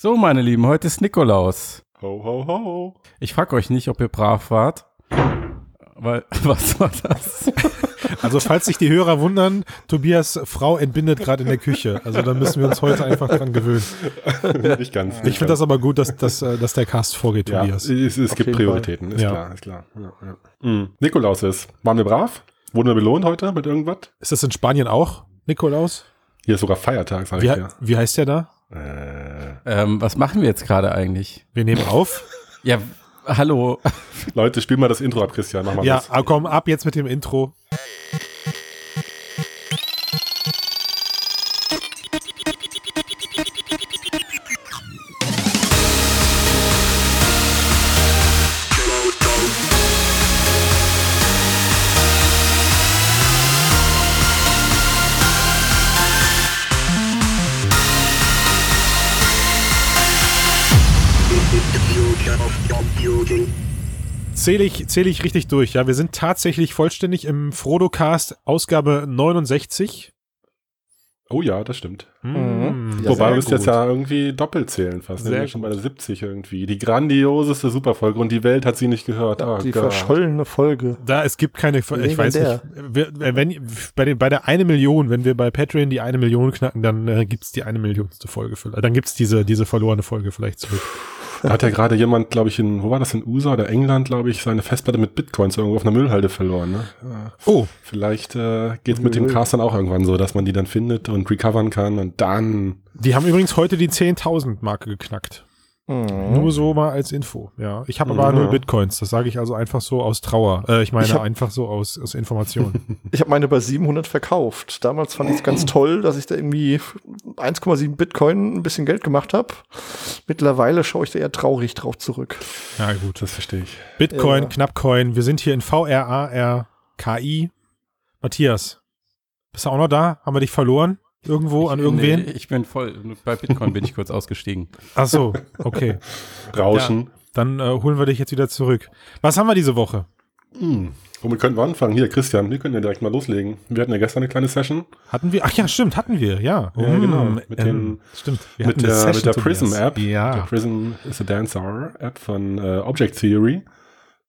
So, meine Lieben, heute ist Nikolaus. Ho, ho, ho. Ich frage euch nicht, ob ihr brav wart. Weil, was war das? Also falls sich die Hörer wundern, Tobias Frau entbindet gerade in der Küche. Also da müssen wir uns heute einfach dran gewöhnen. nicht ganz. Ich finde das aber gut, dass, dass, äh, dass der Cast vorgeht, ja, Tobias. es, es gibt Prioritäten, ist Ja. klar, ist klar. Ja, ja. Mhm. Nikolaus ist. Waren wir brav? Wurden wir belohnt heute mit irgendwas? Ist das in Spanien auch, Nikolaus? Hier ist sogar Feiertag, sag Wie, ich he- wie heißt der da? Äh, ähm, was machen wir jetzt gerade eigentlich? Wir nehmen auf. Ja, hallo. Leute, spiel mal das Intro ab, Christian. Mach mal Ja, das. ah, komm, ab jetzt mit dem Intro. Zähle ich, zähle ich richtig durch. Ja, wir sind tatsächlich vollständig im Frodo-Cast, Ausgabe 69. Oh ja, das stimmt. Mm, Ja, Wobei wir müssen jetzt ja irgendwie doppelt zählen fast. Sehr Sehr schon bei der 70 irgendwie. Die grandioseste Superfolge und die Welt hat sie nicht gehört. Oh die Gott. verschollene Folge. Da, es gibt keine, ich weiß nicht, wir, wenn, bei, den, bei der eine Million, wenn wir bei Patreon die eine Million knacken, dann äh, gibt's die eine Millionste Folge vielleicht. Dann gibt's diese, diese verlorene Folge vielleicht zurück. Da hat ja gerade jemand, glaube ich, in, wo war das, in USA oder England, glaube ich, seine Festplatte mit Bitcoins irgendwo auf einer Müllhalde verloren. Ne? Oh, Vielleicht äh, geht mit dem Cast dann auch irgendwann so, dass man die dann findet und recovern kann und dann. die haben übrigens heute die 10.000 Marke geknackt. Mhm. Nur so mal als Info. Ja, ich habe aber Ja. null Bitcoins. Das sage ich also einfach so aus Trauer. Äh, ich meine Ich hab- einfach so aus, aus Information. Ich habe meine bei 700 verkauft. Damals fand ich es ganz toll, dass ich da irgendwie 1,7 Bitcoin ein bisschen Geld gemacht habe. Mittlerweile schaue ich da eher traurig drauf zurück. ja gut. Das verstehe ich. Bitcoin, Ja. Knappcoin. Wir sind hier in VRARKI. Matthias, bist du auch noch da? Haben wir dich verloren? Irgendwo an irgendwen? Nee, ich bin voll. Bei Bitcoin bin ich kurz ausgestiegen. Ach so, okay. Rauschen. Dann äh, holen wir dich jetzt wieder zurück. Was haben wir diese Woche? Hm. Womit könnten wir anfangen? Hier, Christian, wir können ja direkt mal loslegen. Wir hatten ja gestern eine kleine Session Hatten wir? Ach ja, stimmt, hatten wir, ja. Ja, Mm, genau. Mit den- stimmt. Wir mit hatten eine der, mit der Prism Tobias. App. Der Ja. Prism is a Dancer App von äh, Object Theory.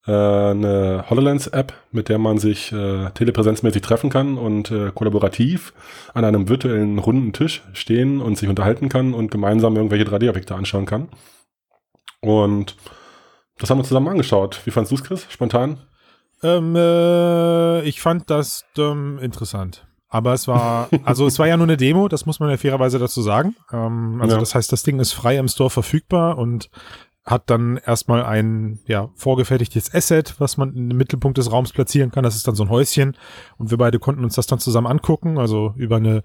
Äh, eine HoloLens App, mit der man sich äh, telepräsenzmäßig treffen kann und äh, kollaborativ an einem virtuellen runden Tisch stehen und sich unterhalten kann und gemeinsam irgendwelche 3D-Objekte anschauen kann. Und das haben wir zusammen angeschaut. Wie fandst du es, Chris? Spontan? Ähm, äh, ich fand das ähm, interessant. Aber es war, also es war ja nur eine Demo, das muss man ja fairerweise dazu sagen. Ähm, also Ja. das heißt, das Ding ist frei im Store verfügbar und hat dann erstmal ein ja, vorgefertigtes Asset, was man im Mittelpunkt des Raums platzieren kann. Das ist dann so ein Häuschen. Und wir beide konnten uns das dann zusammen angucken, also über eine,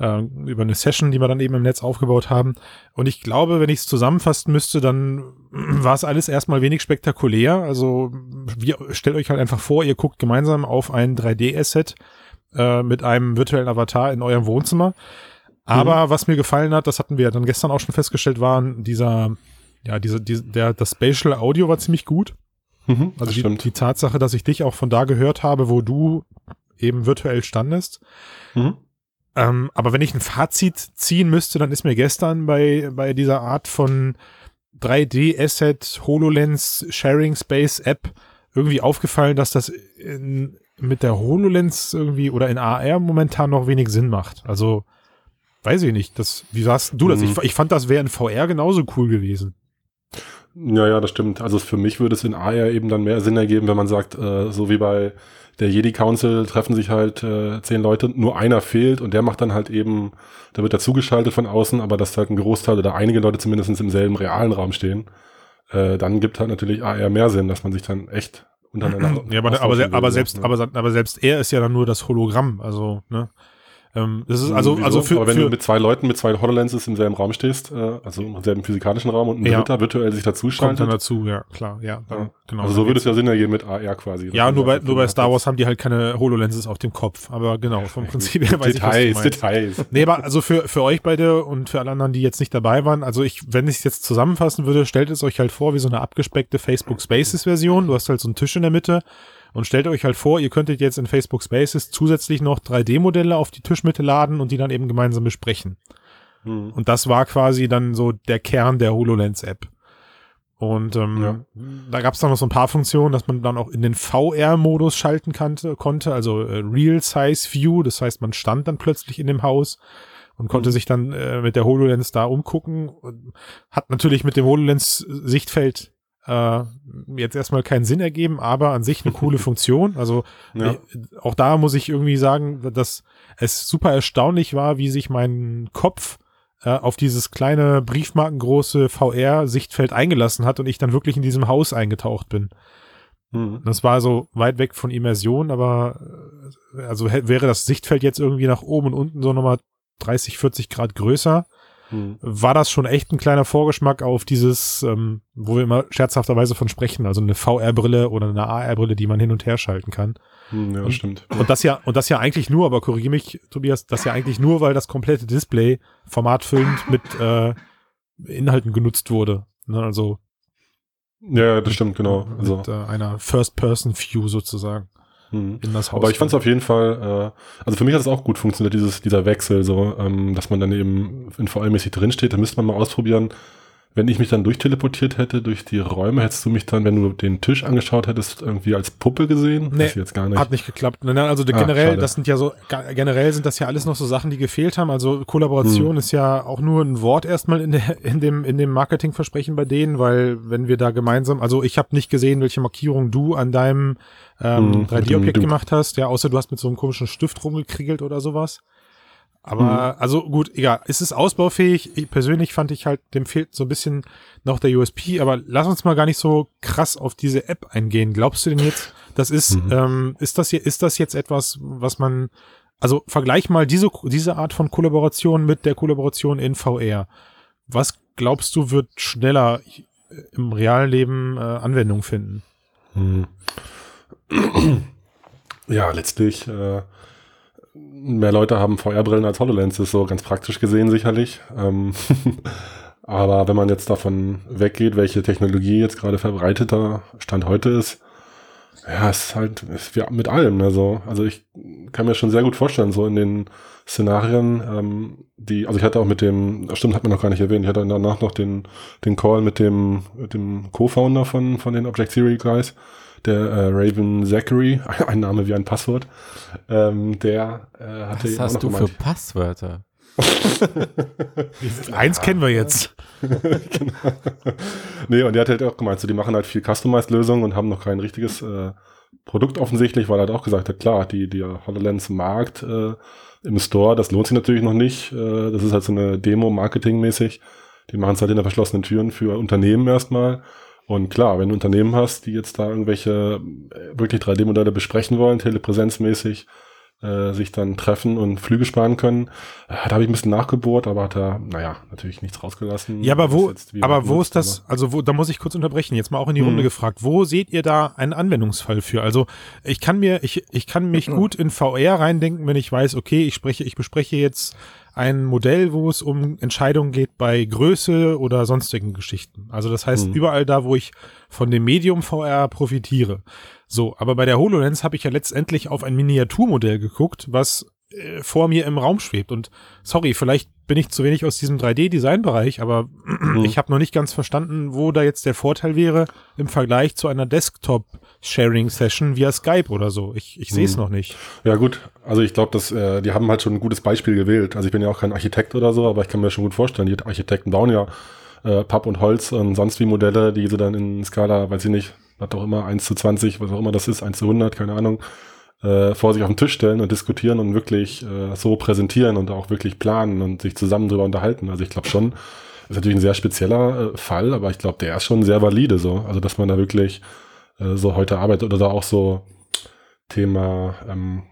äh, über eine Session, die wir dann eben im Netz aufgebaut haben. Und ich glaube, wenn ich es zusammenfassen müsste, dann war es alles erstmal wenig spektakulär. Also wir, stellt euch halt einfach vor, ihr guckt gemeinsam auf ein 3D-Asset äh, mit einem virtuellen Avatar in eurem Wohnzimmer. Aber was mir gefallen hat, das hatten wir dann gestern auch schon festgestellt, waren dieser, ja, diese, diese, der, das Spatial Audio war ziemlich gut. Mhm, Also die, die Tatsache, dass ich dich auch von da gehört habe, wo du eben virtuell standest. Mhm. Ähm, aber wenn ich ein Fazit ziehen müsste, dann ist mir gestern bei, bei dieser Art von 3D-Asset, HoloLens, Sharing Space App irgendwie aufgefallen, dass das in, mit der HoloLens irgendwie oder in AR momentan noch wenig Sinn macht. Also, weiß ich nicht. Das, wie sagst du das? Mhm. Ich, ich fand, das wäre in VR genauso cool gewesen. Ja, ja, das stimmt. Also für mich würde es in AR eben dann mehr Sinn ergeben, wenn man sagt, äh, so wie bei der Jedi Council treffen sich halt äh, zehn Leute, nur einer fehlt und der macht dann halt eben, da wird er zugeschaltet von außen, aber dass halt ein Großteil oder einige Leute zumindest im selben realen Raum stehen, äh, dann gibt halt natürlich AR mehr Sinn, dass man sich dann echt untereinander Ja, aber, aber, aber selbst, Ja. aber, aber selbst er ist ja dann nur das Hologramm. Also, ne? Ähm, das ist also, Wieso? also für, aber wenn für du mit zwei Leuten, mit zwei HoloLenses im selben Raum stehst, äh, also im selben physikalischen Raum und ein Ja. dritter virtuell sich kommt dazuschaltet, dann dazu, ja, klar, ja, Ja. genau. also so würde es ja Sinn ergeben mit AR quasi. Ja, nur bei, nur bei Star Wars haben die halt keine HoloLenses auf dem Kopf. Aber genau, vom Prinzip her weiß Details, ich, was du meinst. Details. Nee, aber also für, für euch beide und für alle anderen, die jetzt nicht dabei waren, also ich, wenn ich es jetzt zusammenfassen würde, stellt es euch halt vor wie so eine abgespeckte Facebook Spaces Version. Du hast halt so einen Tisch in der Mitte und stellt euch halt vor, ihr könntet jetzt in Facebook Spaces zusätzlich noch 3D-Modelle auf die Tischmitte laden und die dann eben gemeinsam besprechen. Mhm. Und das war quasi dann so der Kern der HoloLens-App. Und ähm, Ja. da gab es dann noch so ein paar Funktionen, dass man dann auch in den VR-Modus schalten kannte, konnte, also äh, Real Size View, das heißt, man stand dann plötzlich in dem Haus und konnte Mhm. sich dann äh, mit der HoloLens da umgucken. Und hat natürlich mit dem HoloLens-Sichtfeld äh, jetzt erstmal keinen Sinn ergeben, aber an sich eine coole Funktion. Also Ja. äh, auch da muss ich irgendwie sagen, dass es super erstaunlich war, wie sich mein Kopf äh, auf dieses kleine briefmarkengroße VR-Sichtfeld eingelassen hat und ich dann wirklich in diesem Haus eingetaucht bin. Mhm. Das war so weit weg von Immersion, aber äh, also wäre das Sichtfeld jetzt irgendwie nach oben und unten so nochmal 30, 40 Grad größer, Mhm. war das schon echt ein kleiner Vorgeschmack auf dieses, ähm, wo wir immer scherzhafterweise von sprechen, also eine VR-Brille oder eine AR-Brille, die man hin und her schalten kann. Mhm, Ja, Und- stimmt. Und das ja, und das ja eigentlich nur, aber korrigiere mich, Tobias, das ja eigentlich nur, weil das komplette Display formatfüllend mit äh, Inhalten genutzt wurde. Ne, also Ja, das stimmt, genau. Also, mit äh, einer First-Person-View sozusagen mhm. in das Haus. Aber ich fand es auf jeden Fall, äh, also für mich hat es auch gut funktioniert, dieses, dieser Wechsel, so, ähm, dass man dann eben in VR-mäßig drinsteht. Da müsste man mal ausprobieren. Wenn ich mich dann durchteleportiert hätte durch die Räume, hättest du mich dann, wenn du den Tisch angeschaut hättest, irgendwie als Puppe gesehen? Nee, jetzt gar nicht. Hat nicht geklappt. Nein, nein, also Ah, generell, schade. das sind ja so, generell sind das ja alles noch so Sachen, die gefehlt haben. Also Kollaboration Hm. ist ja auch nur ein Wort erstmal in, der, in dem, in dem Marketingversprechen bei denen, weil wenn wir da gemeinsam, also ich habe nicht gesehen, welche Markierung du an deinem ähm, Hm, mit 3D-Objekt dem- gemacht hast, ja, außer du hast mit so einem komischen Stift rumgekriegelt oder sowas. Aber, Hm. also gut, egal. Es ist ausbaufähig. Ich persönlich fand ich halt, dem fehlt so ein bisschen noch der USP, aber lass uns mal gar nicht so krass auf diese App eingehen. Glaubst du denn jetzt, das ist, Mhm. ähm, ist das hier, ist das jetzt etwas, was man, also vergleich mal diese, diese Art von Kollaboration mit der Kollaboration in VR. Was glaubst du, wird schneller im realen Leben äh, Anwendung finden? Hm. Ja, letztlich, äh, mehr Leute haben VR-Brillen als HoloLens, ist so ganz praktisch gesehen sicherlich. Ähm, aber wenn man jetzt davon weggeht, welche Technologie jetzt gerade verbreiteter Stand heute ist, ja, es ist halt ist wie mit allem. Also, also ich kann mir schon sehr gut vorstellen, so in den Szenarien, ähm, die, also ich hatte auch mit dem, das stimmt, hat man noch gar nicht erwähnt, ich hatte danach noch den, den Call mit dem, mit dem Co-Founder von, von den Object Theory Guys, der äh, Raven Zachary, ein Name wie ein Passwort, ähm, der äh, hatte Was hast noch du für gemeint- Passwörter? Eins kennen wir jetzt. genau. nee, und der hat halt auch gemeint, so, die machen halt viel Customized-Lösungen und haben noch kein richtiges äh, Produkt offensichtlich, weil er halt auch gesagt hat, klar, die, die HoloLens-Markt äh, im Store, das lohnt sich natürlich noch nicht. Äh, das ist halt so eine Demo marketingmäßig. Die machen es halt hinter verschlossenen Türen für Unternehmen erstmal. Und klar, wenn du Unternehmen hast, die jetzt da irgendwelche äh, wirklich 3D-Modelle besprechen wollen, telepräsenzmäßig, äh, sich dann treffen und Flüge sparen können. Äh, da habe ich ein bisschen nachgebohrt, aber hat er, naja, natürlich nichts rausgelassen. Ja, aber wo, aber wo ist das, also wo, da muss ich kurz unterbrechen, jetzt mal auch in die Mhm. Runde gefragt, wo seht ihr da einen Anwendungsfall für? Also ich kann mir, ich, ich kann mich gut in VR reindenken, wenn ich weiß, okay, ich spreche, ich bespreche jetzt ein Modell, wo es um Entscheidungen geht bei Größe oder sonstigen Geschichten. Also das heißt, Mhm. überall da, wo ich von dem Medium VR profitiere. So, aber bei der HoloLens habe ich ja letztendlich auf ein Miniaturmodell geguckt, was äh, vor mir im Raum schwebt. Und sorry, vielleicht bin ich zu wenig aus diesem 3D-Design-Bereich, aber ich habe noch nicht ganz verstanden, wo da jetzt der Vorteil wäre im Vergleich zu einer Desktop-Sharing-Session via Skype oder so. Ich, ich sehe es Mhm. noch nicht. Ja gut, also ich glaube, dass äh, die haben halt schon ein gutes Beispiel gewählt. Also ich bin ja auch kein Architekt oder so, aber ich kann mir schon gut vorstellen, die Architekten bauen ja äh, Papp und Holz und sonst wie Modelle, die sie dann in Skala, weiß ich nicht, was auch immer, 1 zu 20, was auch immer das ist, 1 zu 100, keine Ahnung, äh, vor sich auf den Tisch stellen und diskutieren und wirklich äh, so präsentieren und auch wirklich planen und sich zusammen drüber unterhalten. Also ich glaube schon, ist natürlich ein sehr spezieller äh, Fall, aber ich glaube, der ist schon sehr valide so. Also dass man da wirklich äh, so heute arbeitet oder da auch so Thema, ähm,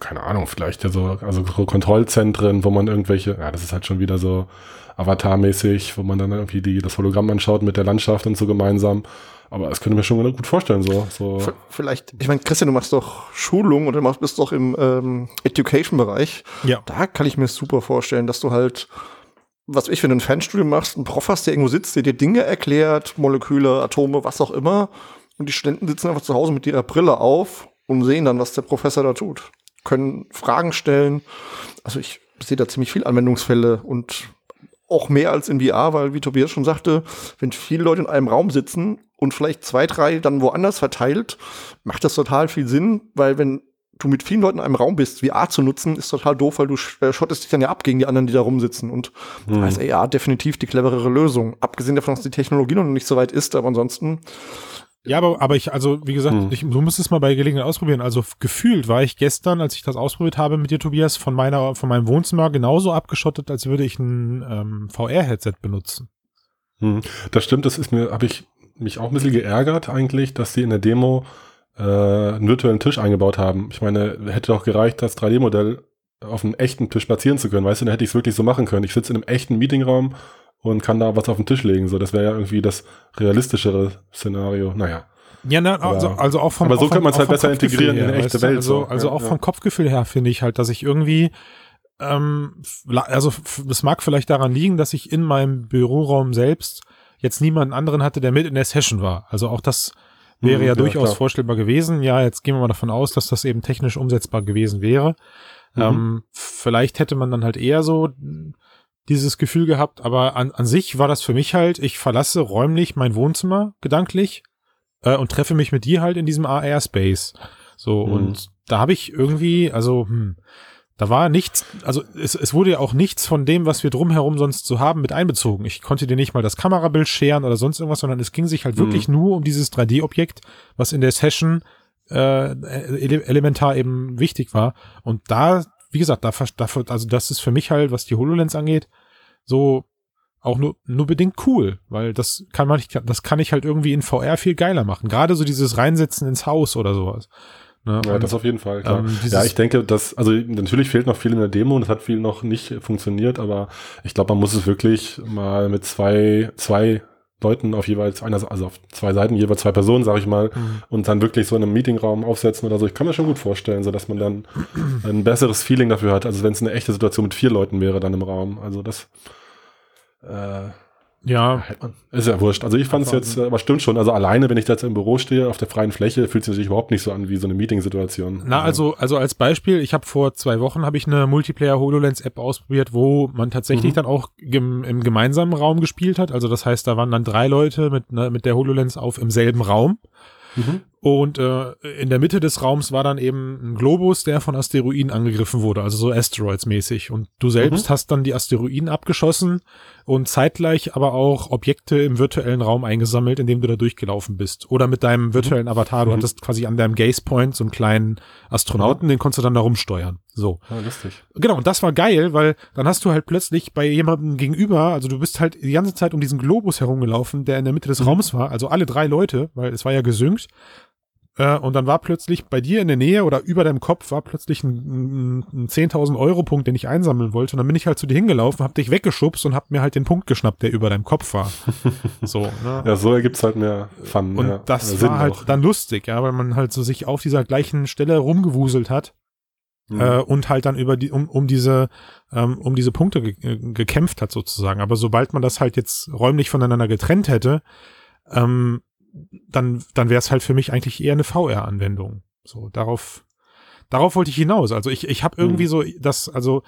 keine Ahnung, vielleicht ja so, also so Kontrollzentren, wo man irgendwelche, ja, das ist halt schon wieder so Avatar-mäßig, wo man dann irgendwie die, das Hologramm anschaut mit der Landschaft und so gemeinsam. Aber das könnte ich mir schon gut vorstellen, so. so. Vielleicht, ich meine, Christian, du machst doch Schulung und du machst, bist doch im ähm, Education-Bereich. Ja. Da kann ich mir super vorstellen, dass du halt, was weiß ich, wenn du ein Fernstudium machst, einen Prof hast, der irgendwo sitzt, der dir Dinge erklärt, Moleküle, Atome, was auch immer. Und die Studenten sitzen einfach zu Hause mit ihrer Brille auf und sehen dann, was der Professor da tut. Können Fragen stellen. Also ich sehe da ziemlich viel Anwendungsfälle und auch mehr als in VR, weil wie Tobias schon sagte, wenn viele Leute in einem Raum sitzen und vielleicht zwei, drei dann woanders verteilt, macht das total viel Sinn, weil wenn du mit vielen Leuten in einem Raum bist, VR zu nutzen, ist total doof, weil du äh, schottest dich dann ja ab gegen die anderen, die da rumsitzen. Und Mhm. da ist AR definitiv die cleverere Lösung. Abgesehen davon, dass die Technologie noch nicht so weit ist, aber ansonsten Ja, aber, aber ich, also, wie gesagt, Hm. ich, du musst es mal bei Gelegenheit ausprobieren. Also, gefühlt war ich gestern, als ich das ausprobiert habe mit dir, Tobias, von meiner, von meinem Wohnzimmer genauso abgeschottet, als würde ich ein ähm, VR-Headset benutzen. Hm. Das stimmt, das ist mir, habe ich mich auch ein bisschen geärgert eigentlich, dass sie in der Demo äh, einen virtuellen Tisch eingebaut haben. Ich meine, hätte doch gereicht, das 3D-Modell auf einem echten Tisch platzieren zu können. Weißt du, dann hätte ich es wirklich so machen können. Ich sitze in einem echten Meetingraum und kann da was auf den Tisch legen. So, das wäre ja irgendwie das realistischere Szenario. Naja. Ja, na, also, also auch vom aber so kann man's auch halt besser Kopfgefühl integrieren in her, eine echte? Welt, Also, so. also Ja, auch ja. vom Kopfgefühl her finde ich halt, dass ich irgendwie, ähm, also das mag vielleicht daran liegen, dass ich in meinem Büroraum selbst jetzt niemanden anderen hatte, der mit in der Session war. Also auch das wäre Mhm, ja ja, durchaus klar. vorstellbar gewesen. Ja, jetzt gehen wir mal davon aus, dass das eben technisch umsetzbar gewesen wäre. Mhm. Ähm, vielleicht hätte man dann halt eher so dieses Gefühl gehabt, aber an, an sich war das für mich halt, ich verlasse räumlich mein Wohnzimmer gedanklich äh, und treffe mich mit dir halt in diesem AR-Space. So, Mhm. und da habe ich irgendwie, also, hm, da war nichts, also es, es wurde ja auch nichts von dem, was wir drumherum sonst so haben, mit einbezogen. Ich konnte dir nicht mal das Kamerabild scheren oder sonst irgendwas, sondern es ging sich halt wirklich nur um dieses 3D-Objekt, was in der Session äh, ele elementar eben wichtig war. Und da, wie gesagt, da, ver- da ver- also das ist für mich halt, was die HoloLens angeht, so auch nur, nur bedingt cool, weil das kann man, nicht- das kann ich halt irgendwie in VR viel geiler machen. Gerade so dieses Reinsetzen ins Haus oder sowas. Ne? Ja, Und- das auf jeden Fall, klar. ähm, ja, ich denke, dass, also natürlich fehlt noch viel in der Demo und es hat viel noch nicht funktioniert, aber ich glaube, man muss es wirklich mal mit zwei, zwei Leuten auf jeweils einer, also auf zwei Seiten, jeweils zwei Personen, sage ich mal, Mhm. und dann wirklich so in einem Meetingraum aufsetzen oder so. Ich kann mir schon gut vorstellen, so dass man dann ein besseres Feeling dafür hat, also wenn es eine echte Situation mit vier Leuten wäre dann im Raum. Also das äh, ja. Ist ja wurscht. Also ich fand es jetzt, äh, aber stimmt schon. Also alleine, wenn ich da jetzt im Büro stehe, auf der freien Fläche, fühlt es sich überhaupt nicht so an wie so eine Meeting-Situation. Na, also, also als Beispiel, ich habe vor zwei Wochen habe ich eine Multiplayer HoloLens App ausprobiert, wo man tatsächlich Mhm. dann auch gem, im gemeinsamen Raum gespielt hat. Also das heißt, da waren dann drei Leute mit, ne, mit der HoloLens auf im selben Raum. Mhm. Und äh, in der Mitte des Raums war dann eben ein Globus, der von Asteroiden angegriffen wurde, also so Asteroids-mäßig. Und du selbst hast dann die Asteroiden abgeschossen und zeitgleich aber auch Objekte im virtuellen Raum eingesammelt, indem du da durchgelaufen bist. Oder mit deinem virtuellen Avatar. Du Mhm. hattest quasi an deinem Gaze Point so einen kleinen Astronauten, den konntest du dann da rumsteuern. So. Ah, lustig. Genau, und das war geil, weil dann hast du halt plötzlich bei jemandem gegenüber, also du bist halt die ganze Zeit um diesen Globus herumgelaufen, der in der Mitte des Raums war, also alle drei Leute, weil es war ja gesynkt. Äh, und dann war plötzlich bei dir in der Nähe oder über deinem Kopf war plötzlich ein, ein, ein 10.000 Euro Punkt, den ich einsammeln wollte. Und dann bin ich halt zu dir hingelaufen, hab dich weggeschubst und hab mir halt den Punkt geschnappt, der über deinem Kopf war. so, ne? Ja, so ergibt's halt mehr Fun. Und ja. das Sinn war halt auch. dann lustig, ja, weil man halt so sich auf dieser gleichen Stelle rumgewuselt hat Mhm. äh, und halt dann über die um, um diese ähm, um diese Punkte ge äh, gekämpft hat sozusagen. Aber sobald man das halt jetzt räumlich voneinander getrennt hätte, ähm, dann dann wäre es halt für mich eigentlich eher eine VR-Anwendung. So darauf darauf wollte ich hinaus. Also ich ich habe irgendwie Mhm. so das also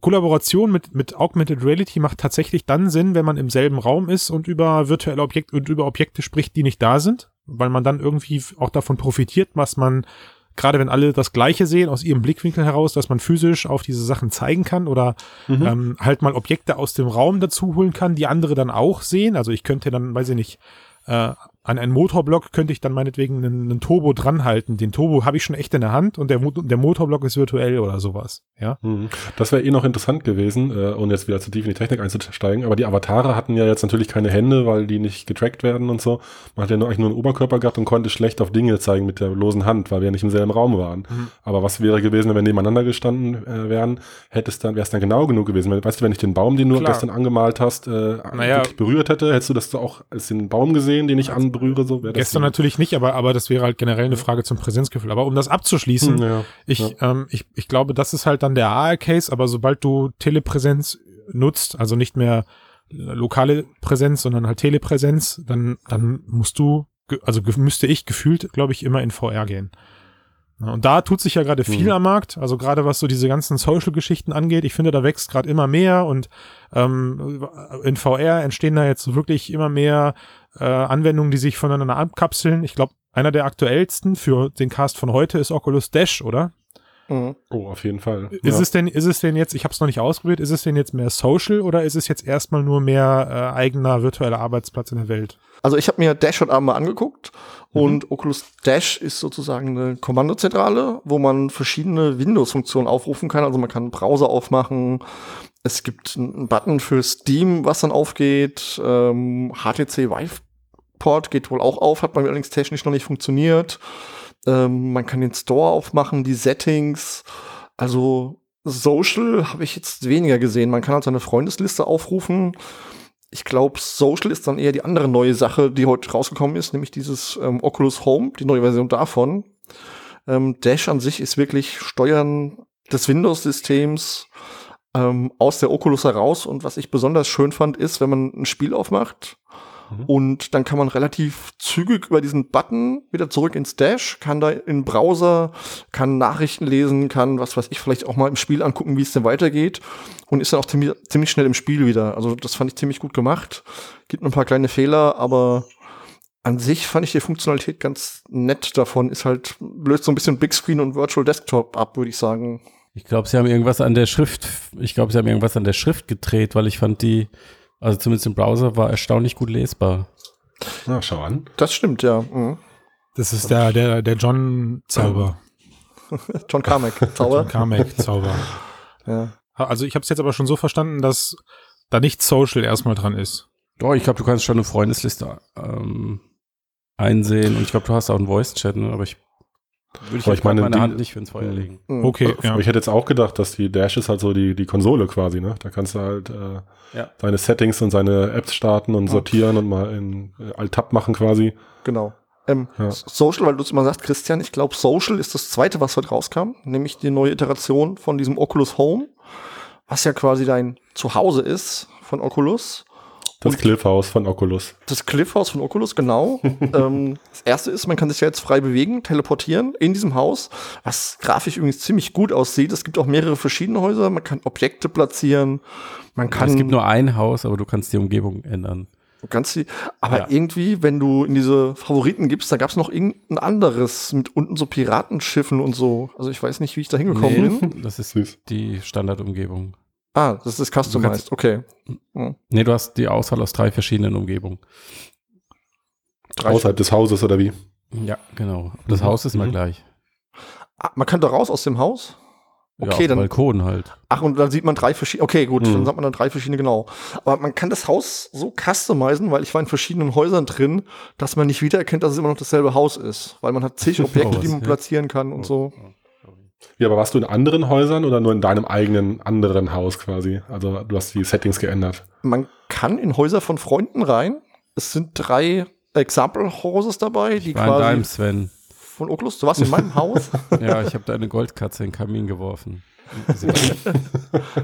Kollaboration mit, mit Augmented Reality macht tatsächlich dann Sinn, wenn man im selben Raum ist und über virtuelle Objekte und über Objekte spricht, die nicht da sind, weil man dann irgendwie auch davon profitiert, was man, gerade wenn alle das Gleiche sehen, aus ihrem Blickwinkel heraus, dass man physisch auf diese Sachen zeigen kann oder Mhm. ähm, halt mal Objekte aus dem Raum dazu holen kann, die andere dann auch sehen. Also ich könnte dann, weiß ich nicht, äh, an einen Motorblock könnte ich dann meinetwegen einen, einen Turbo dranhalten. Den Turbo habe ich schon echt in der Hand und der, Mo- der Motorblock ist virtuell oder sowas. Ja. Mhm. Das wäre eh noch interessant gewesen, äh, ohne jetzt wieder zu tief in die Technik einzusteigen. Aber die Avatare hatten ja jetzt natürlich keine Hände, weil die nicht getrackt werden und so. Man hat ja nur, eigentlich nur einen Oberkörper gehabt und konnte schlecht auf Dinge zeigen mit der losen Hand, weil wir ja nicht im selben Raum waren. Mhm. Aber was wäre gewesen, wenn wir nebeneinander gestanden äh, wären, hätte es dann, wäre es dann genau genug gewesen. Wenn- Weißt du, wenn ich den Baum, den du Klar. gestern angemalt hast, äh, Naja. wirklich berührt hätte, hättest du das auch als den Baum gesehen, den ich anberühre, so wäre das. Gestern natürlich nicht, aber, aber das wäre halt generell eine Frage zum Präsenzgefühl. Aber um das abzuschließen, Hm, ja. ich, ja. ähm, ich, ich glaube, das ist halt dann der AR-Case, aber sobald du Telepräsenz nutzt, also nicht mehr lokale Präsenz, sondern halt Telepräsenz, dann, dann musst du, also müsste ich gefühlt, glaube ich, immer in VR gehen. Und da tut sich ja gerade viel Mhm. am Markt, also gerade was so diese ganzen Social-Geschichten angeht. Ich finde, da wächst gerade immer mehr und ähm, in VR entstehen da jetzt wirklich immer mehr äh, Anwendungen, die sich voneinander abkapseln. Ich glaube, einer der aktuellsten für den Cast von heute ist Oculus Dash, oder? Mhm. Oh, auf jeden Fall. Ist Ja. es denn, ist es denn jetzt, ich habe es noch nicht ausprobiert, ist es denn jetzt mehr Social oder ist es jetzt erstmal nur mehr äh, eigener virtueller Arbeitsplatz in der Welt? Also ich habe mir Dash heute Abend mal angeguckt und Oculus Dash ist sozusagen eine Kommandozentrale, wo man verschiedene Windows-Funktionen aufrufen kann. Also man kann einen Browser aufmachen. Es gibt einen Button für Steam, was dann aufgeht. Ähm, HTC Vive Port geht wohl auch auf, hat mir allerdings technisch noch nicht funktioniert. Ähm, man kann den Store aufmachen, die Settings. Also Social habe ich jetzt weniger gesehen. Man kann halt seine Freundesliste aufrufen. Ich glaube, Social ist dann eher die andere neue Sache, die heute rausgekommen ist, nämlich dieses ähm, Oculus Home, die neue Version davon. Ähm, Dash an sich ist wirklich Steuern des Windows-Systems ähm, aus der Oculus heraus. Und was ich besonders schön fand, ist, wenn man ein Spiel aufmacht Mhm. und dann kann man relativ zügig über diesen Button wieder zurück ins Dash, kann da in den Browser, kann Nachrichten lesen, kann, was weiß ich, vielleicht auch mal im Spiel angucken, wie es denn weitergeht und ist dann auch ziemlich, ziemlich schnell im Spiel wieder. Also das fand ich ziemlich gut gemacht. Gibt ein paar kleine Fehler, aber an sich fand ich die Funktionalität ganz nett davon. Ist halt, löst so ein bisschen Big Screen und Virtual Desktop ab, würde ich sagen. Ich glaube, sie haben irgendwas an der Schrift, ich glaube, sie haben irgendwas an der Schrift gedreht, weil ich fand die, also zumindest im Browser war erstaunlich gut lesbar. Na, schau an. Das stimmt, ja. Mhm. Das ist der, der, der John-Zauber. John Carmack, Zauber. John Carmack-Zauber. ja. Also ich habe es jetzt aber schon so verstanden, dass da nicht Social erstmal dran ist. Doch, ich glaube, du kannst schon eine Freundesliste ähm, einsehen und ich glaube, du hast auch einen Voice-Chat, ne? aber ich würde ich, jetzt ich meine, meine die- Hand nicht ins Feuer Mhm. legen. Mhm. Okay, ja. Aber ich hätte jetzt auch gedacht, dass die Dash ist halt so die, die Konsole quasi, ne? Da kannst du halt äh, Ja. seine Settings und seine Apps starten und sortieren und mal in äh, Alt-Tab machen quasi. Genau. Ähm, Ja. Social, weil du es immer sagst, Christian, ich glaube, Social ist das zweite, was heute rauskam, nämlich die neue Iteration von diesem Oculus Home, was ja quasi dein Zuhause ist von Oculus. Das Und- Cliff-Haus von Oculus. Das Cliffhaus von Oculus, genau. ähm, das erste ist, man kann sich ja jetzt frei bewegen, teleportieren in diesem Haus, was grafisch übrigens ziemlich gut aussieht. Es gibt auch mehrere verschiedene Häuser, man kann Objekte platzieren, man kann es gibt nur ein Haus, aber du kannst die Umgebung ändern. Ganz die, aber Ja. irgendwie, wenn du in diese Favoriten gibst, da gab es noch irgendein anderes mit unten so Piratenschiffen und so. Also ich weiß nicht, wie ich da hingekommen bin. das ist Süß. die Standardumgebung. Ah, das ist customized, okay. Nee, du hast die Auswahl aus drei verschiedenen Umgebungen. Drei- Außerhalb des Hauses oder wie? Ja, genau. Das Mhm. Haus ist mal Mhm. gleich. Ah, man kann da raus aus dem Haus? ja, Okay, auf dann- Balkon halt. Ach, und dann sieht man drei verschiedene. Okay, gut, Mhm. dann sagt man dann drei verschiedene, genau. Aber man kann das Haus so customizen, weil ich war in verschiedenen Häusern drin, dass man nicht wiedererkennt, dass es immer noch dasselbe Haus ist. Weil man hat zig Objekte, die man ja. platzieren kann und so. Ja, aber warst du in anderen Häusern oder nur in deinem eigenen anderen Haus quasi? Also du hast die Settings geändert. Man kann in Häuser von Freunden rein. Es sind drei Example Houses dabei, die War in quasi deinem, Sven. von Oculus. Du warst in meinem Haus. Ja, ich habe deine Goldkatze in den Kamin geworfen.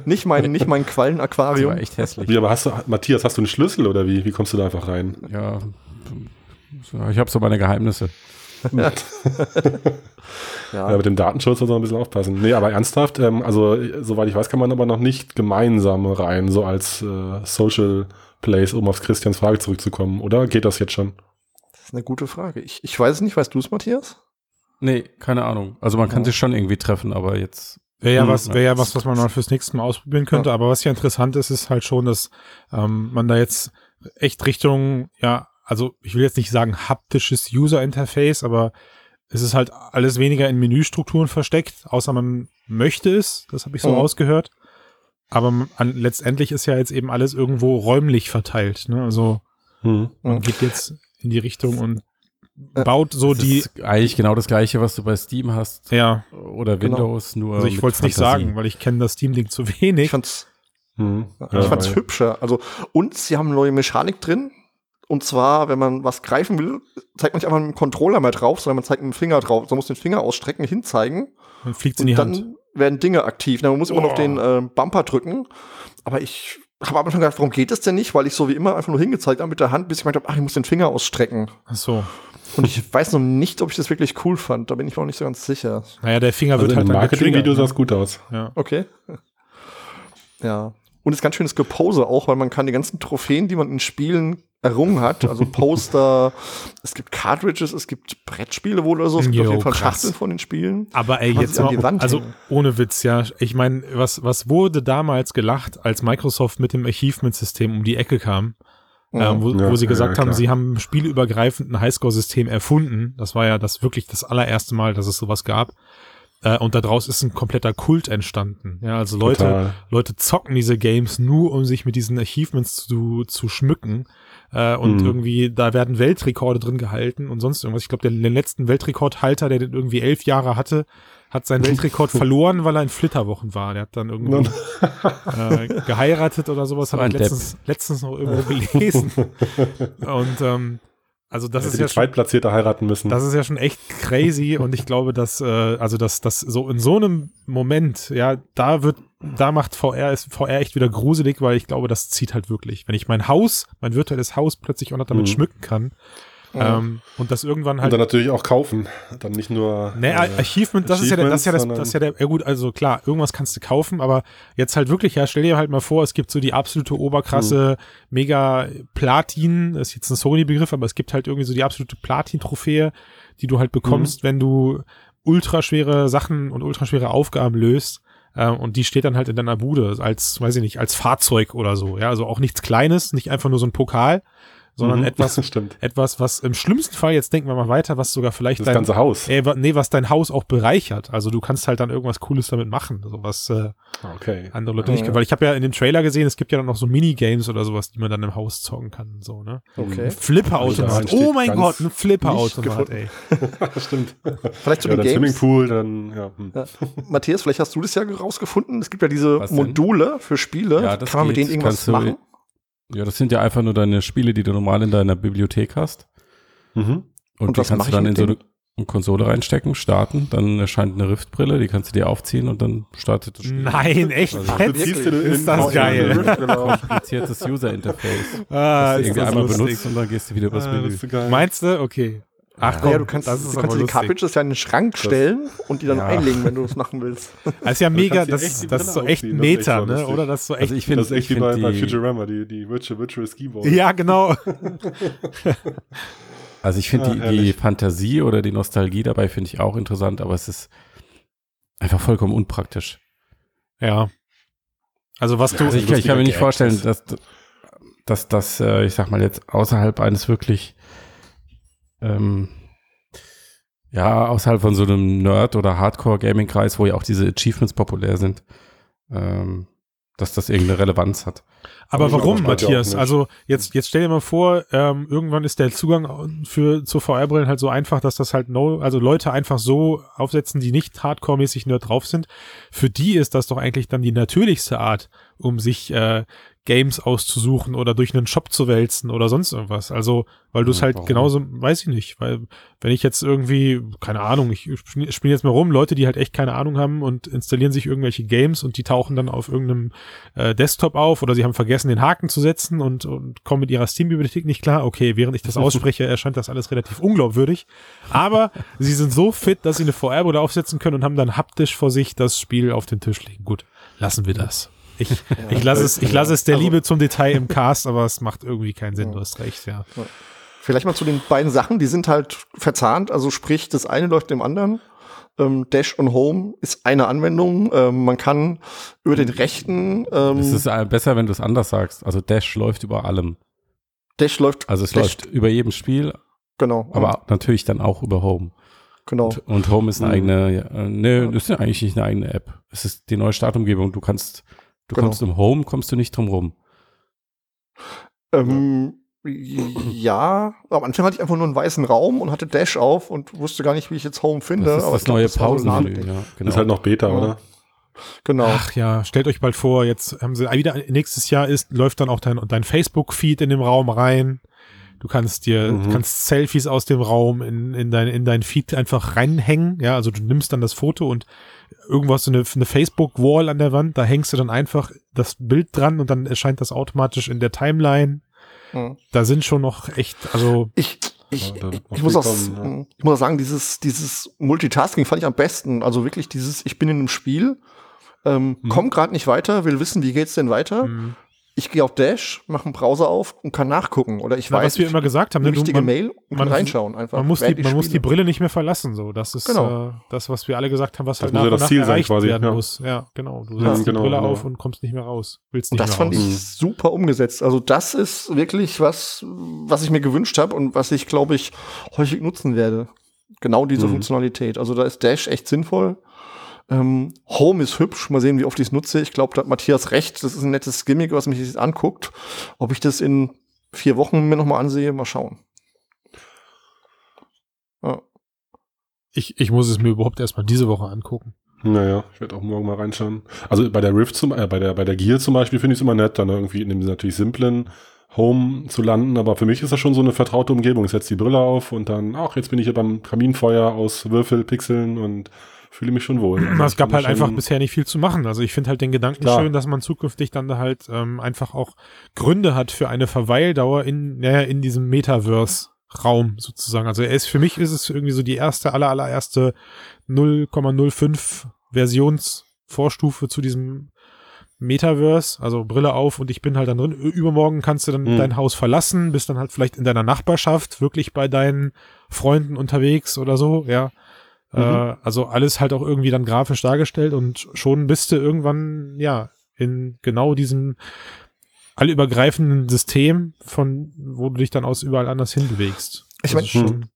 Nicht mein, nicht mein Quallenaquarium. war echt hässlich. Wie, aber hast du, Matthias, hast du einen Schlüssel oder wie? Wie kommst du da einfach rein? Ja, ich habe so meine Geheimnisse. Ja. Ja, mit dem Datenschutz muss man ein bisschen aufpassen. Nee, aber ernsthaft, ähm, also soweit ich weiß, kann man aber noch nicht gemeinsam rein, so als äh, Social Place, um auf Christians Frage zurückzukommen, oder? Geht das jetzt schon? Das ist eine gute Frage. Ich, ich weiß es nicht. Weißt du es, Matthias? Nee, keine Ahnung. Also man kann Ja. sich schon irgendwie treffen, aber jetzt. Wäre ja Hm, was, wäre ja was, was man mal fürs nächste Mal ausprobieren könnte. Aber was ja interessant ist, ist halt schon, dass ähm, man da jetzt echt Richtung, ja, also ich will jetzt nicht sagen haptisches User Interface, aber es ist halt alles weniger in Menüstrukturen versteckt, außer man möchte es. Das habe ich so Mhm. rausgehört. Aber an, letztendlich ist ja jetzt eben alles irgendwo räumlich verteilt. Ne? Also Hm. man Mhm. geht jetzt in die Richtung und Äh, baut so das die, ist eigentlich genau das gleiche, was du bei Steam hast ja, oder Genau. Windows, nur. also ich wollte es nicht sagen, weil ich kenne das Steam-Ding zu wenig. Ich fand's, Hm. ich fand's weil- hübscher. Also, und sie haben eine neue Mechanik drin. Und zwar, wenn man was greifen will, zeigt man nicht einfach mit dem Controller mehr drauf, sondern man zeigt mit dem Finger drauf. Man muss den Finger ausstrecken, hinzeigen. Dann fliegt in Und die dann Hand. werden Dinge aktiv. Na, man muss immer noch Oh. den äh, Bumper drücken. Aber ich habe am Anfang gedacht, warum geht das denn nicht? Weil ich so wie immer einfach nur hingezeigt habe mit der Hand, bis ich meinte, ach, ich muss den Finger ausstrecken. Ach so. Und ich weiß noch nicht, ob ich das wirklich cool fand. Da bin ich mir auch nicht so ganz sicher. Naja, der Finger Also wird halt dann Marketing-Video sah es gut aus. ne? Ja. Okay. Ja. Und es ist ganz schönes Gepose auch, weil man kann die ganzen Trophäen, die man in Spielen errungen hat, also Poster, es gibt Cartridges, es gibt Brettspiele wohl oder so, es gibt Jo, auf jeden Fall krass. Schachteln von den Spielen. Aber ey, jetzt mal, die Wand also hängen. ohne Witz, ja. Ich meine, was, was wurde damals gelacht, als Microsoft mit dem Achievement-System um die Ecke kam, ähm, wo, Ja, wo sie gesagt ja, haben, sie haben spielübergreifend ein Highscore-System erfunden. Das war ja das wirklich das allererste Mal, dass es sowas gab. Äh, und daraus ist ein kompletter Kult entstanden. Ja, also Leute, Total. Leute zocken diese Games nur, um sich mit diesen Achievements zu, zu schmücken. Äh, und Mhm. irgendwie, da werden Weltrekorde drin gehalten und sonst irgendwas. Ich glaube, der, den letzten Weltrekordhalter, der den irgendwie elf Jahre hatte, hat seinen Weltrekord verloren, weil er in Flitterwochen war. Der hat dann irgendwie äh, geheiratet oder sowas, So habe ich letztens, letztens noch irgendwo gelesen. und ähm, also das ist ja Zweitplatzierte heiraten müssen. das ist ja schon echt crazy und ich glaube, dass äh, also dass das so in so einem Moment, ja, da wird da macht VR ist VR echt wieder gruselig, weil ich glaube, das zieht halt wirklich. Wenn ich mein Haus, mein virtuelles Haus plötzlich auch noch damit Mhm. schmücken kann Ja. ähm, und das irgendwann und halt dann natürlich auch kaufen. Dann nicht nur. Ne, äh, Achievement, das ist ja, der- das ist ja das, das ist ja der, ja gut, also klar, irgendwas kannst du kaufen, aber jetzt halt wirklich, ja, stell dir halt mal vor, es gibt so die absolute oberkrasse, mega Platin, das ist jetzt ein Sony-Begriff, aber es gibt halt irgendwie so die absolute Platin-Trophäe, die du halt bekommst, wenn du ultraschwere Sachen und ultraschwere Aufgaben löst. Äh, und die steht dann halt in deiner Bude als, weiß ich nicht, als Fahrzeug oder so. Ja, also auch nichts Kleines, nicht einfach nur so ein Pokal, sondern Mhm. etwas, Stimmt. etwas, was im schlimmsten Fall, jetzt denken wir mal weiter, was sogar vielleicht Das dein, ganze Haus. Wa- nee, was dein Haus auch bereichert. Also du kannst halt dann irgendwas Cooles damit machen, so was äh, Okay. andere Leute Ja. nicht können. Weil ich habe ja in dem Trailer gesehen, es gibt ja dann noch so Minigames oder sowas, die man dann im Haus zocken kann. So, ne? Okay. Flipper-Automat. Ja, Oh mein Gott, ein Flipper-Automat, ey. Stimmt. Vielleicht zu Ja, Games. Swimmingpool, dann, ja. hm. Ja. Matthias, vielleicht hast du das ja rausgefunden. Es gibt ja diese? Module für Spiele. Ja, das Kann man mit geht. denen irgendwas machen? Ja, das sind ja einfach nur deine Spiele, die du normal in deiner Bibliothek hast. Mhm. Und, Und die was kannst du dann in so eine, Konsole reinstecken, starten, dann erscheint eine Riftbrille, die kannst du dir aufziehen und dann startet das Spiel. Nein, echt? Also, jetzt? du in- ist das in- geil. Genau. kompliziertes User-Interface. Ah, das du ist irgendwie das einmal lustig. benutzt und dann gehst du wieder übers Ah, Menü. ist. Meinst du? Okay. Ach komm, ja, du kannst, das du ist kannst aber die. Cartridges ja in den Schrank stellen und die dann Ja. einlegen, wenn du es machen willst. Das ist ja du mega, kannst das, die das ist so echt das Meta, ne? Oder das ist so echt. Also ich finde, das ist echt wie bei, bei die- Futurama, die, die Virtual, Virtual Ski Ball. ja, genau. Also ich finde Ja, die, die. Fantasie oder die Nostalgie dabei finde ich auch interessant, aber es ist einfach vollkommen unpraktisch. Ja. Also was du, Also ich, ich kann mir nicht vorstellen, dass, dass das, äh, ich sag mal jetzt, außerhalb eines wirklich, ähm, ja, außerhalb von so einem Nerd- oder Hardcore-Gaming-Kreis, wo ja auch diese Achievements populär sind, ähm, dass das irgendeine Relevanz hat. Aber Aber warum, Matthias? Also jetzt, jetzt stell dir mal vor, ähm, irgendwann ist der Zugang für zu VR-Brillen halt so einfach, dass das halt no, also Leute einfach so aufsetzen, die nicht hardcore-mäßig nerd drauf sind. Für die ist das doch eigentlich dann die natürlichste Art, um sich äh, Games auszusuchen oder durch einen Shop zu wälzen oder sonst irgendwas. Also, weil du es halt warum? genauso, weiß ich nicht, weil wenn ich jetzt irgendwie, keine Ahnung, ich spiele spiel jetzt mal rum, Leute, die halt echt keine Ahnung haben und installieren sich irgendwelche Games und die tauchen dann auf irgendeinem äh, Desktop auf oder sie haben vergessen, den Haken zu setzen und, und kommen mit ihrer Steam-Bibliothek nicht klar. Okay, während ich das ausspreche, erscheint das alles relativ unglaubwürdig. Aber sie sind so fit, dass sie eine VR-Brille aufsetzen können und haben dann haptisch vor sich das Spiel auf den Tisch legen. Gut, lassen wir das. Ich, ich lasse es, ich lasse es der Also- Liebe zum Detail im Cast, aber es macht irgendwie keinen Sinn. Du hast recht, ja. Vielleicht mal zu den beiden Sachen, die sind halt verzahnt, also sprich, das eine läuft dem anderen. Ähm, Dash und Home ist eine Anwendung. Ähm, man kann über den rechten ähm, Es ist äh, besser, wenn du es anders sagst. Also Dash läuft über allem. Dash läuft, Also es Dash- läuft über jedem Spiel, genau, aber natürlich dann auch über Home. genau. Und, und Home ist eine Mhm. eigene, ja, äh, ne, das ist ja eigentlich nicht eine eigene App. Es ist die neue Startumgebung. Du kannst, du Genau. kommst im Home, kommst du nicht drum rum. Ähm, ja, am Anfang hatte ich einfach nur einen weißen Raum und hatte Dash auf und wusste gar nicht, wie ich jetzt Home finde. Das ist aber das neue Pausenmenü. Ja, genau. Ist halt noch Beta, Ja. oder? Genau. Ach ja, stellt euch bald vor, jetzt haben sie wieder nächstes Jahr ist, läuft dann auch dein, dein Facebook-Feed in dem Raum rein. Du kannst dir, Mhm. kannst Selfies aus dem Raum in, in dein, in dein Feed einfach reinhängen. Ja, also du nimmst dann das Foto und irgendwo hast du eine, eine Facebook-Wall an der Wand, da hängst du dann einfach das Bild dran und dann erscheint das automatisch in der Timeline. Mhm. Da sind schon noch echt, also Ich, Ich, wird noch ich, muss auch, kommen, ja. ich muss auch sagen, dieses, dieses Multitasking fand ich am besten. Also wirklich dieses, ich bin in einem Spiel, ähm, Mhm. komm gerade nicht weiter, will wissen, wie geht's denn weiter. Mhm. Ich gehe auf Dash, mache einen Browser auf und kann nachgucken. Oder ich Na, weiß, was wir immer gesagt haben, ne, eine du- wichtige man, Mail und man- kann reinschauen. Einfach. man muss, die, man muss die. Brille nicht mehr verlassen. So, das ist Genau. äh, das, was wir alle gesagt haben, was Das halt muss nach ja und das nach Ziel sein erreicht quasi, werden ja. muss. Ja, genau. Du Ja, setzt genau, die Brille genau. auf und kommst nicht mehr raus. Willst Und nicht das mehr fand raus. ich super umgesetzt. Also das ist wirklich was, was ich mir gewünscht habe und was ich, glaube ich, häufig nutzen werde. Genau diese Mhm. Funktionalität. Also da ist Dash echt sinnvoll. Ähm, Home ist hübsch. Mal sehen, wie oft ich es nutze. Ich glaube, da hat Matthias recht. Das ist ein nettes Gimmick, was mich jetzt anguckt. Ob ich das in vier Wochen mir nochmal ansehe, mal schauen. Ja. Ich, ich muss es mir überhaupt erstmal diese Woche angucken. Naja, ich werde auch morgen mal reinschauen. Also bei der Rift zum, äh, bei der, bei der Gear zum Beispiel finde ich es immer nett, dann irgendwie in dem natürlich simplen Home zu landen, aber für mich ist das schon so eine vertraute Umgebung. Ich setze die Brille auf und dann, ach, jetzt bin ich hier beim Kaminfeuer aus Würfelpixeln und fühle mich schon wohl. Also es gab halt einfach bisher nicht viel zu machen. Also ich finde halt den Gedanken Klar. schön, dass man zukünftig dann da halt ähm, einfach auch Gründe hat für eine Verweildauer in, naja, in diesem Metaverse-Raum sozusagen. Also er ist, für mich ist es irgendwie so die erste, aller, allererste 0,05 Versionsvorstufe zu diesem Metaverse, also Brille auf und ich bin halt dann drin. Übermorgen kannst du dann Mhm. dein Haus verlassen, bist dann halt vielleicht in deiner Nachbarschaft wirklich bei deinen Freunden unterwegs oder so, ja. Mhm. Äh, also alles halt auch irgendwie dann grafisch dargestellt und schon bist du irgendwann, ja, in genau diesem allübergreifenden System, von wo du dich dann aus überall anders hinbewegst. Ich Das mein- ist schon.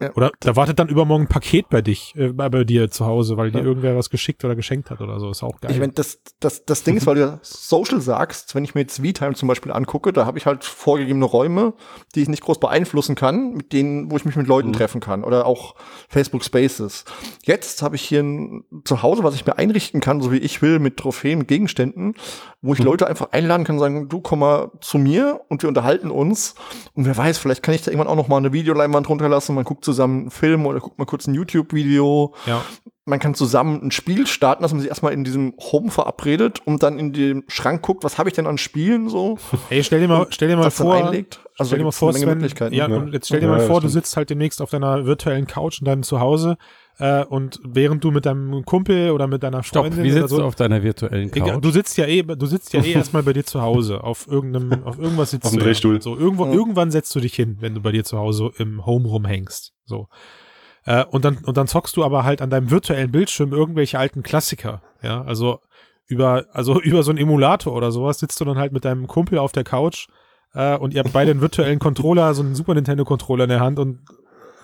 Ja. Oder da wartet dann übermorgen ein Paket bei dich, äh, bei, dir zu Hause, weil dir Ja. irgendwer was geschickt oder geschenkt hat oder so. Ist auch geil. Ich meine, das, das, das Ding ist, weil du Social sagst, wenn ich mir jetzt V-Time zum Beispiel angucke, da habe ich halt vorgegebene Räume, die ich nicht groß beeinflussen kann, mit denen, wo ich mich mit Leuten Mhm. treffen kann. Oder auch Facebook Spaces. Jetzt habe ich hier ein Zuhause, was ich mir einrichten kann, so wie ich will, mit Trophäen, mit Gegenständen, wo ich Mhm. Leute einfach einladen kann, sagen, du komm mal zu mir und wir unterhalten uns. Und wer weiß, vielleicht kann ich da irgendwann auch noch mal eine Videoleinwand runterlassen, man guckt zusammen einen Film oder guckt mal kurz ein YouTube-Video ja. man kann zusammen ein Spiel starten, dass man sich erstmal in diesem Home verabredet und dann in dem Schrank guckt, was habe ich denn an Spielen so, Ey, stell dir mal, stell dir mal vor, einlegt. Also stell dir mal vor, Sven, Möglichkeiten. ja, Ja. und jetzt stell dir Ja, mal ja, vor, du stimmt. sitzt halt demnächst auf deiner virtuellen Couch in deinem Zuhause äh, und während du mit deinem Kumpel oder mit deiner Stopp, Freundin wie oder sitzt so, du auf deiner virtuellen Couch? Egal, du sitzt ja eh, du sitzt ja eh erstmal bei dir zu Hause auf irgendeinem, auf irgendwas sitzt Auf dem ja. Drehstuhl. So irgendwo, Ja. irgendwann setzt du dich hin, wenn du bei dir zu Hause im Home rumhängst. So. Äh, und dann und dann zockst du aber halt an deinem virtuellen Bildschirm irgendwelche alten Klassiker. Ja, also über also über so einen Emulator oder sowas sitzt du dann halt mit deinem Kumpel auf der Couch äh, und ihr habt beide einen virtuellen Controller, so einen Super Nintendo Controller in der Hand und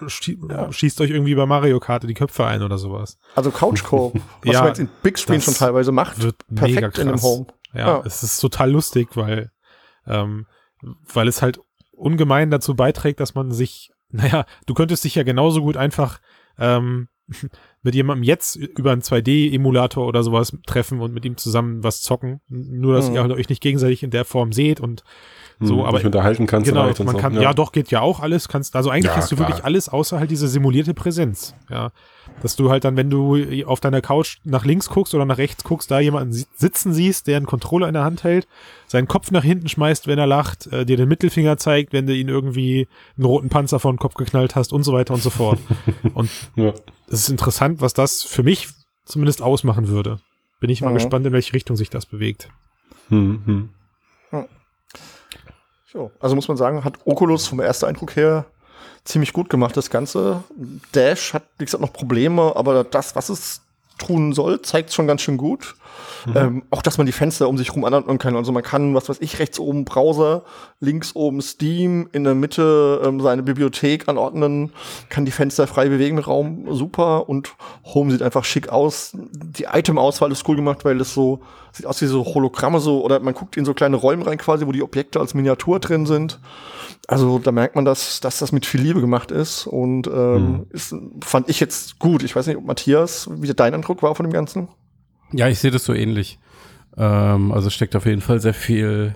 schie schießt euch irgendwie bei Mario Kart die Köpfe ein oder sowas. Also Couch Co, was Ja, man jetzt in Big Screen schon teilweise macht, Wird mega perfekt in dem krass. Home. Ja, Ja. es ist total lustig, weil, ähm, weil es halt ungemein dazu beiträgt, dass man sich, naja, du könntest dich ja genauso gut einfach ähm, mit jemandem jetzt über einen 2D-Emulator oder sowas treffen und mit ihm zusammen was zocken. Nur, dass Mhm. ihr halt euch nicht gegenseitig in der Form seht und so, Hm, aber dich unterhalten kannst. Genau, und man so. kann, ja. doch, geht ja auch alles, kannst, also eigentlich Ja, hast du klar. wirklich alles außer halt diese simulierte Präsenz, ja. Dass du halt dann, wenn du auf deiner Couch nach links guckst oder nach rechts guckst, da jemanden si- sitzen siehst, der einen Controller in der Hand hält, seinen Kopf nach hinten schmeißt, wenn er lacht, äh, dir den Mittelfinger zeigt, wenn du ihn irgendwie einen roten Panzer vor den Kopf geknallt hast und so weiter und so fort. und Ja. es ist interessant, was das für mich zumindest ausmachen würde. Bin ich mal Mhm. gespannt, in welche Richtung sich das bewegt. Hm, hm. So, also muss man sagen, hat Oculus vom ersten Eindruck her ziemlich gut gemacht, das Ganze. Dash hat, wie gesagt, noch Probleme, aber das, was es tun soll, zeigt schon ganz schön gut. Ähm, auch, dass man die Fenster um sich rum anordnen kann. Also man kann, was weiß ich, rechts oben Browser, links oben Steam, in der Mitte ähm, seine Bibliothek anordnen, kann die Fenster frei bewegen im Raum, super. Und Home sieht einfach schick aus. Die Item-Auswahl ist cool gemacht, weil es so, sieht aus wie so Hologramme so, oder man guckt in so kleine Räume rein quasi, wo die Objekte als Miniatur drin sind. Also da merkt man, dass, dass das mit viel Liebe gemacht ist und ähm, ist, fand ich jetzt gut. Ich weiß nicht, ob Matthias, wie dein Eindruck war von dem Ganzen? Ja, ich sehe das so ähnlich. Ähm, also steckt auf jeden Fall sehr viel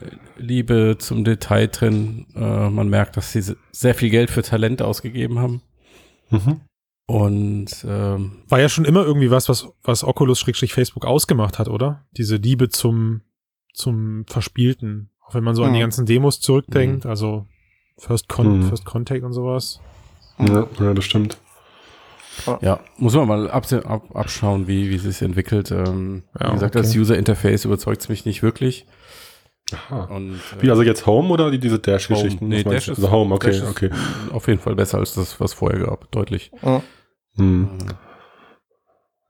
äh, Liebe zum Detail drin. Äh, man merkt, dass sie se- sehr viel Geld für Talent ausgegeben haben. Mhm. Und ähm, War ja schon immer irgendwie was, was, was Oculus-Facebook ausgemacht hat, oder? Diese Liebe zum, zum Verspielten. Auch wenn man so an die Mhm. ganzen Demos zurückdenkt. Also First, Con Mhm. First Contact und sowas. Ja, ja, das stimmt. Ja, muss man mal ab, ab, abschauen, wie, wie es sich entwickelt. Ähm, Ja, wie gesagt, okay. das User-Interface überzeugt mich nicht wirklich. Aha. Und, äh, Wie, also jetzt Home oder die, diese Dash-Geschichten? Nee, Dash ist, also Home, okay, Dash ist okay. auf jeden Fall besser als das, was vorher gab, deutlich. Ja. Hm.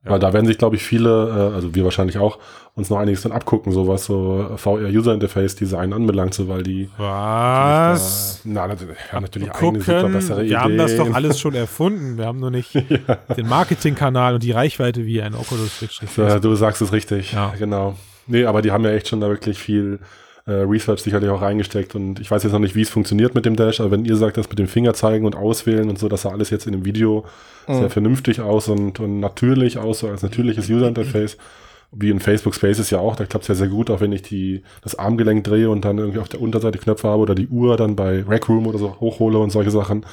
Äh, Ja. Weil da werden sich, glaube ich, viele, äh, also wir wahrscheinlich auch, uns noch einiges dann abgucken, so was so VR-User-Interface-Design anbelangt, so weil die Was? Da, na, natürlich, haben natürlich Gucken, eigene super bessere wir Ideen. haben das doch alles schon erfunden. Wir haben nur nicht den Marketingkanal und die Reichweite wie ein Oculus Rift. Äh, du sagst es richtig, Ja. genau. Nee, aber die haben ja echt schon da wirklich viel äh, Research sicherlich auch reingesteckt und ich weiß jetzt noch nicht, wie es funktioniert mit dem Dash, aber wenn ihr sagt, das mit dem Finger zeigen und auswählen und so, das sah alles jetzt in dem Video sehr vernünftig aus und, und natürlich aus, so als natürliches User-Interface. Wie in Facebook Spaces ja auch, da klappt es ja sehr gut, auch wenn ich die, das Armgelenk drehe und dann irgendwie auf der Unterseite Knöpfe habe oder die Uhr dann bei Rec Room oder so hochhole und solche Sachen.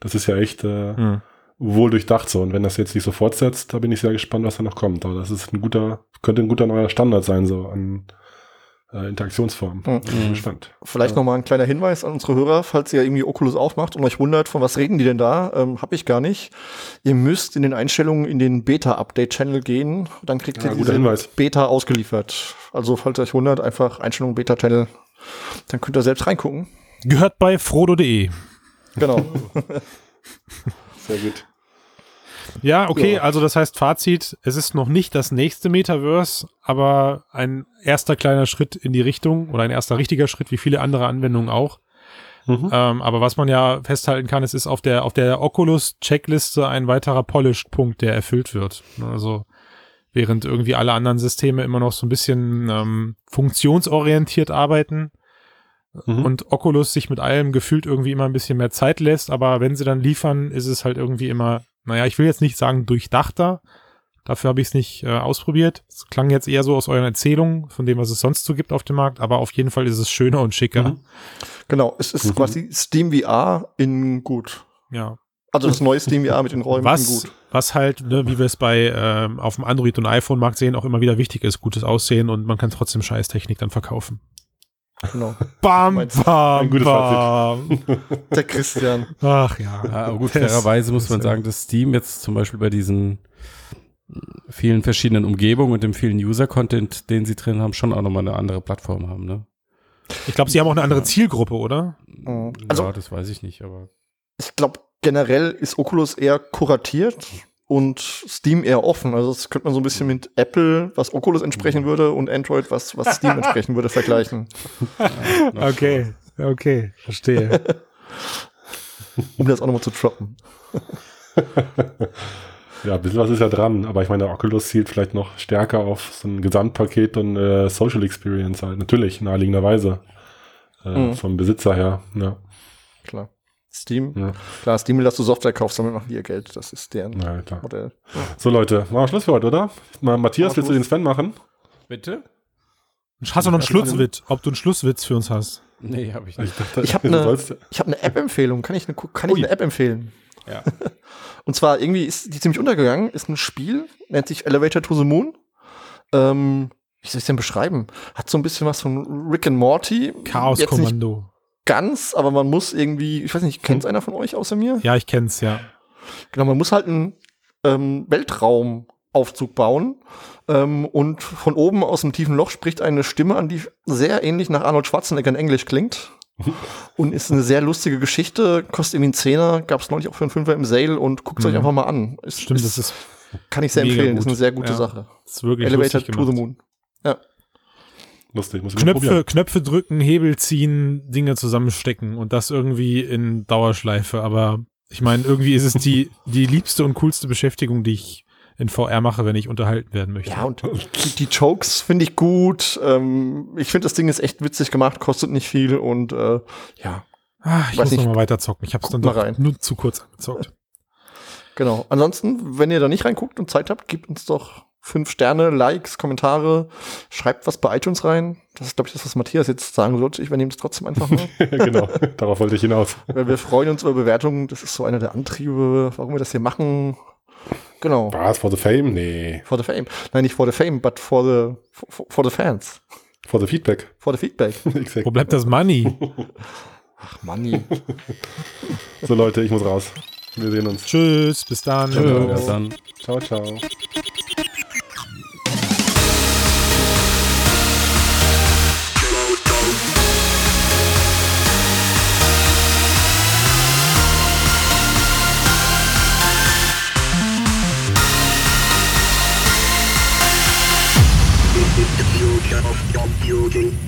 Das ist ja echt äh, Hm. wohl durchdacht so. Und wenn das jetzt sich so fortsetzt, da bin ich sehr gespannt, was da noch kommt. Aber das ist ein guter, könnte ein guter neuer Standard sein, so an äh, Interaktionsformen. Mhm. Bin gespannt. Vielleicht noch mal ein kleiner Hinweis an unsere Hörer, falls ihr irgendwie Oculus aufmacht und euch wundert, von was reden die denn da? Ähm, hab ich gar nicht. Ihr müsst in den Einstellungen in den Beta-Update-Channel gehen, dann kriegt Ja, ihr guter diese Hinweis. Beta ausgeliefert. Also falls ihr euch wundert, einfach Einstellungen Beta-Channel, dann könnt ihr selbst reingucken. Gehört bei frodo.de. Genau. Sehr gut. Ja, okay, Ja. also das heißt Fazit, es ist noch nicht das nächste Metaverse, aber ein erster kleiner Schritt in die Richtung oder ein erster richtiger Schritt, wie viele andere Anwendungen auch. Mhm. Ähm, aber was man ja festhalten kann, es ist auf der, auf der Oculus-Checkliste ein weiterer Polished-Punkt, der erfüllt wird. Also während irgendwie alle anderen Systeme immer noch so ein bisschen ähm, funktionsorientiert arbeiten Mhm. und Oculus sich mit allem gefühlt irgendwie immer ein bisschen mehr Zeit lässt, aber wenn sie dann liefern, ist es halt irgendwie immer, naja, ich will jetzt nicht sagen durchdachter, dafür habe ich es nicht äh, ausprobiert. Es klang jetzt eher so aus euren Erzählungen, von dem, was es sonst so gibt auf dem Markt, aber auf jeden Fall ist es schöner und schicker. Mhm. genau. Es ist Mhm. quasi Steam VR in gut. Ja. Also das neue Steam VR mit den Räumen in Was, gut. was halt, ne, wie wir es bei ähm, auf dem Android- und iPhone-Markt sehen, auch immer wieder wichtig ist, gutes Aussehen und man kann trotzdem Scheißtechnik dann verkaufen. Genau. Bam, Meinst- bam, bam. Der Christian. Ach ja. Ja, aber gut, fairerweise muss man ja. sagen, dass Steam jetzt zum Beispiel bei diesen vielen verschiedenen Umgebungen und dem vielen User-Content, den sie drin haben, schon auch nochmal eine andere Plattform haben, ne? Ich glaube, sie haben auch eine andere Zielgruppe, oder? Also- ja, das weiß ich nicht, aber Ich glaube, generell ist Oculus eher kuratiert und Steam eher offen. Also das könnte man so ein bisschen mit Apple, was Oculus entsprechen würde, und Android, was, was Steam entsprechen würde, vergleichen. Okay, okay, verstehe. Um das auch nochmal zu droppen. Ja, ein bisschen was ist ja dran, aber ich meine, der Oculus zielt vielleicht noch stärker auf so ein Gesamtpaket und äh, Social Experience halt. Natürlich, naheliegenderweise. Äh, Mhm. Vom Besitzer her, ja. Klar. Steam. Ja, Klar, Steam will, dass du Software kaufst, damit machen die ihr Geld. Das ist deren klar. Modell. So Leute, machen wir Schluss für heute, oder? Mal, Matthias, willst du den Sven machen? Bitte? Hast du noch einen Schlusswitz, ob du einen Schlusswitz für uns hast? Nee, habe ich nicht. dachte, Ich habe eine ich hab eine App-Empfehlung. Kann ich eine, kann ich Ui. eine App empfehlen? Ja. Und zwar irgendwie ist die ziemlich untergegangen. Ist ein Spiel, nennt sich Elevator to the Moon. Ähm, wie soll ich denn beschreiben? Hat so ein bisschen was von Rick and Morty. Jetzt nicht Chaos-Kommando. Ganz, aber man muss irgendwie, ich weiß nicht, Hm. kennt einer von euch außer mir? Ja, ich kenn's, ja. Genau, man muss halt einen ähm, Weltraumaufzug bauen ähm, und von oben aus dem tiefen Loch spricht eine Stimme an, die sehr ähnlich nach Arnold Schwarzenegger in Englisch klingt. und ist eine sehr lustige Geschichte, kostet irgendwie einen Zehner, gab es neulich auch für einen Fünfer im Sale und guckt es euch Mhm. einfach mal an. Ist, Stimmt, ist, das ist, kann ich sehr empfehlen, ist gut. eine sehr gute Ja. Sache. ist wirklich Elevator to the. Moon. Lustig, muss ich mal Knöpfe, probieren. Knöpfe drücken, Hebel ziehen, Dinge zusammenstecken und das irgendwie in Dauerschleife. Aber ich meine, irgendwie ist es die, die liebste und coolste Beschäftigung, die ich in VR mache, wenn ich unterhalten werden möchte. Ja, und die, die Jokes finde ich gut. Ähm, ich finde, das Ding ist echt witzig gemacht, kostet nicht viel und äh, ja, ah, ich weiß muss nicht. noch mal weiter zocken. Ich habe es dann mal doch rein. nur zu kurz angezockt. Genau. Ansonsten, wenn ihr da nicht reinguckt und Zeit habt, gebt uns doch fünf Sterne, Likes, Kommentare, schreibt was bei iTunes rein. Das ist, glaube ich, das, was Matthias jetzt sagen sollte. Ich übernehme das trotzdem einfach mal. genau, darauf wollte ich hinaus. weil wir freuen uns über Bewertungen. Das ist so einer der Antriebe, warum wir das hier machen. Genau. Was, for the fame? Nee. For the fame. Nein, nicht for the fame, but for the, for, for the fans. For the feedback. For the feedback. Exakt. Wo bleibt das Money? Ach, Manni. So Leute, ich muss raus. Wir sehen uns. Tschüss, bis dann. Ciao. Bis dann. Ciao, ciao. Jürgen